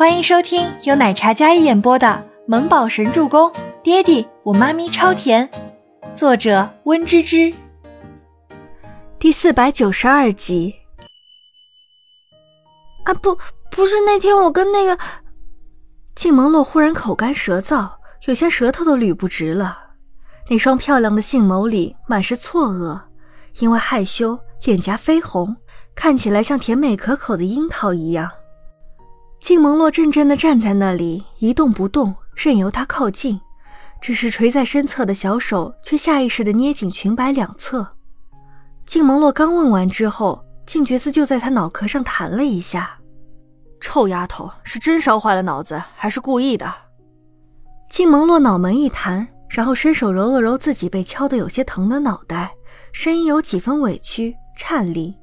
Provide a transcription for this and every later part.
欢迎收听由奶茶嘉一演播的《萌宝神助攻》，爹地我妈咪超甜，作者温芝芝。第四百九十二集。啊不，不是那天我跟那个静萌洛忽然口干舌燥，有些舌头都捋不直了。那双漂亮的杏眸里满是错愕，因为害羞，脸颊绯红，看起来像甜美可口的樱桃一样。静蒙洛怔怔地站在那里，一动不动，任由他靠近。只是垂在身侧的小手却下意识地捏紧裙摆两侧。静蒙洛刚问完之后，静觉寺就在他脑壳上弹了一下：“臭丫头，是真烧坏了脑子，还是故意的？”静蒙洛脑门一弹，然后伸手揉了揉自己被敲得有些疼的脑袋，声音有几分委屈、颤栗：“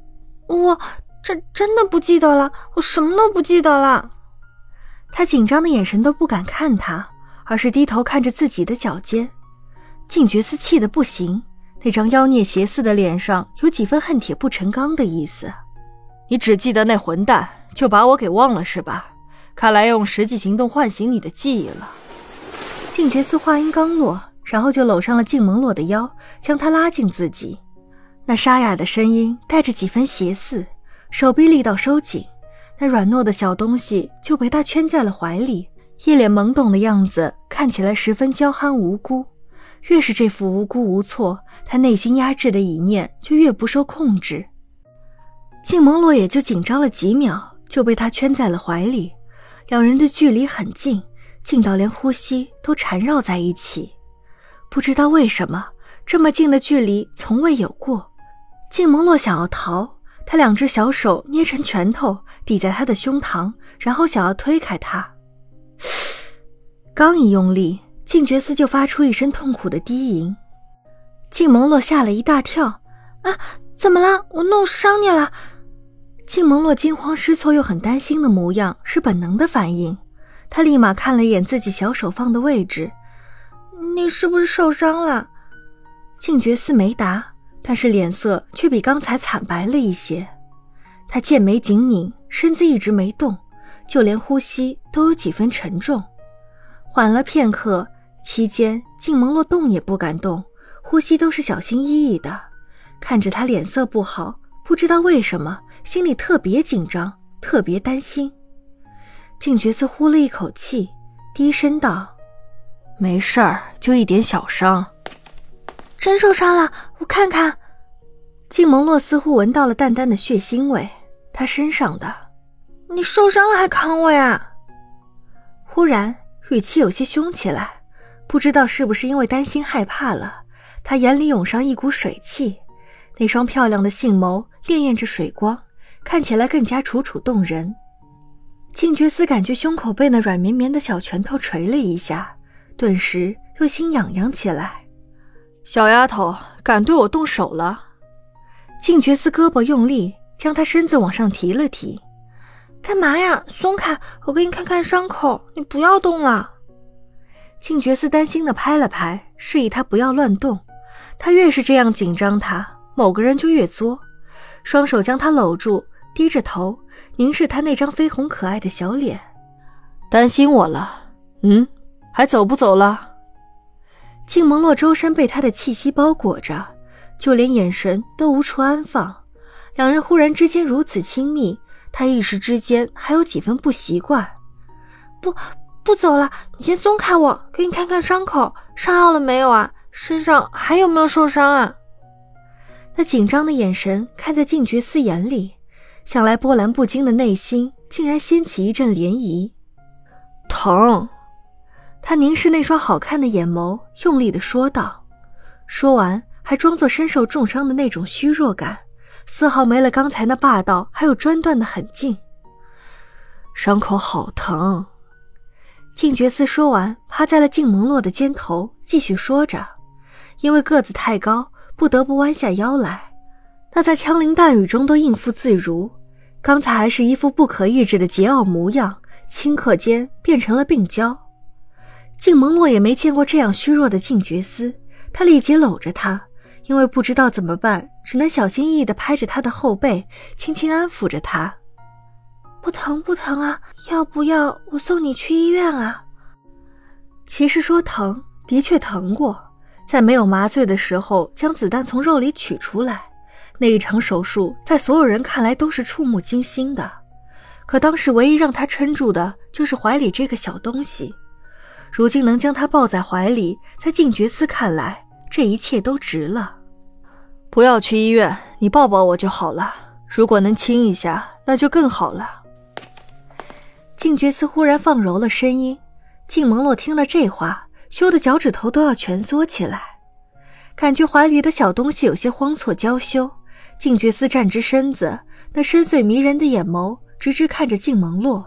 我……”这真的不记得了，我什么都不记得了。他紧张的眼神都不敢看他，而是低头看着自己的脚尖。静觉寺气得不行，那张妖孽邪肆的脸上有几分恨铁不成钢的意思。你只记得那混蛋，就把我给忘了是吧？看来要用实际行动唤醒你的记忆了。静觉寺话音刚落，然后就搂上了静萌洛的腰，将她拉近自己。那沙哑的声音带着几分邪肆。手臂力道收紧，那软糯的小东西就被他圈在了怀里，一脸懵懂的样子，看起来十分娇憨无辜。越是这副无辜无措，他内心压制的意念就越不受控制。静萌洛也就紧张了几秒，就被他圈在了怀里，两人的距离很近，近到连呼吸都缠绕在一起。不知道为什么，这么近的距离从未有过。静萌洛想要逃。他两只小手捏成拳头抵在他的胸膛，然后想要推开他。刚一用力，静觉斯就发出一声痛苦的低吟。静萌洛吓了一大跳：“啊，怎么了？我弄伤你了？”静萌洛惊慌失措又很担心的模样是本能的反应，他立马看了一眼自己小手放的位置：“你是不是受伤了？”静觉斯没答。但是脸色却比刚才惨白了一些，他剑眉紧拧，身子一直没动，就连呼吸都有几分沉重。缓了片刻，期间静萌洛动也不敢动，呼吸都是小心翼翼的。看着他脸色不好，不知道为什么心里特别紧张，特别担心。静觉寺呼了一口气，低声道：“没事儿，就一点小伤。”真受伤了，我看看。静蒙洛似乎闻到了淡淡的血腥味，他身上的。你受伤了还扛我呀？忽然语气有些凶起来，不知道是不是因为担心害怕了，他眼里涌上一股水汽，那双漂亮的杏眸潋滟着水光，看起来更加楚楚动人。静觉寺感觉胸口被那软绵绵的小拳头捶了一下，顿时又心痒痒起来。小丫头，敢对我动手了？静觉寺胳膊用力，将她身子往上提了提。干嘛呀？松开，我给你看看伤口。你不要动了。静觉寺担心的拍了拍，示意他不要乱动。他越是这样紧张，他某个人就越作，双手将她搂住，低着头凝视她那张绯红可爱的小脸。担心我了？嗯，还走不走了？静萌洛周身被他的气息包裹着，就连眼神都无处安放。两人忽然之间如此亲密，他一时之间还有几分不习惯。不，不走了，你先松开我，给你看看伤口，上药了没有啊？身上还有没有受伤啊？那紧张的眼神看在静觉寺眼里，向来波澜不惊的内心竟然掀起一阵涟漪，疼。他凝视那双好看的眼眸，用力的说道。说完，还装作身受重伤的那种虚弱感，丝毫没了刚才那霸道还有专断的狠劲。伤口好疼。静觉寺说完，趴在了静蒙洛的肩头，继续说着。因为个子太高，不得不弯下腰来。那在枪林弹雨中都应付自如，刚才还是一副不可抑制的桀骜模样，顷刻间变成了病娇。静萌洛也没见过这样虚弱的静觉司，他立即搂着他，因为不知道怎么办，只能小心翼翼地拍着他的后背，轻轻安抚着他。不疼不疼啊？要不要我送你去医院啊？其实说疼，的确疼过，在没有麻醉的时候将子弹从肉里取出来，那一场手术在所有人看来都是触目惊心的。可当时唯一让他撑住的就是怀里这个小东西，如今能将他抱在怀里，在静觉司看来，这一切都值了。不要去医院，你抱抱我就好了。如果能亲一下，那就更好了。静觉司忽然放柔了声音，静蒙洛听了这话，羞得脚趾头都要蜷缩起来，感觉怀里的小东西有些慌错娇羞。静觉司站直身子，那深邃迷人的眼眸。直直看着静蒙洛。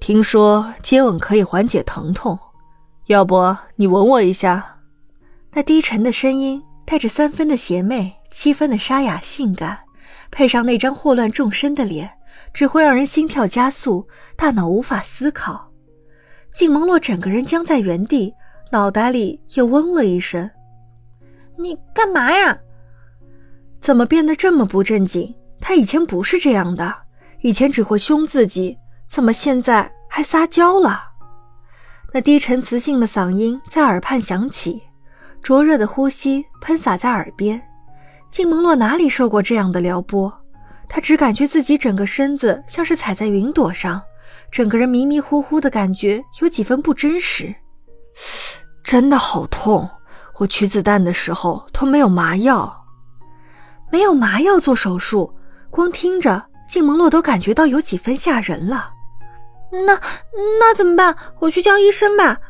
听说接吻可以缓解疼痛，要不你吻我一下？那低沉的声音带着三分的邪魅，七分的沙哑性感，配上那张祸乱众生的脸，只会让人心跳加速，大脑无法思考。静蒙洛整个人僵在原地，脑袋里又嗡了一声：“你干嘛呀？怎么变得这么不正经？他以前不是这样的。”以前只会凶自己，怎么现在还撒娇了？那低沉磁性的嗓音在耳畔响起，灼热的呼吸喷洒在耳边。静蒙洛哪里受过这样的撩拨？他只感觉自己整个身子像是踩在云朵上，整个人迷迷糊糊的感觉有几分不真实。真的好痛！我取子弹的时候都没有麻药，没有麻药做手术，光听着。静蒙洛都感觉到有几分吓人了，那那怎么办？我去叫医生吧。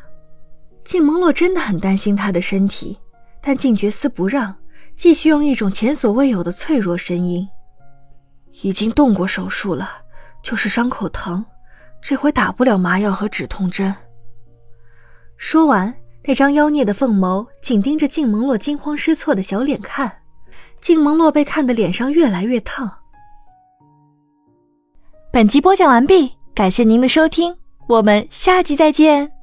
静蒙洛真的很担心他的身体，但静觉司不让，继续用一种前所未有的脆弱声音：“已经动过手术了，就是伤口疼，这回打不了麻药和止痛针。”说完，那张妖孽的凤眸紧盯着静蒙洛惊慌失措的小脸看，静蒙洛被看得脸上越来越烫。本集播讲完毕，感谢您的收听，我们下期再见。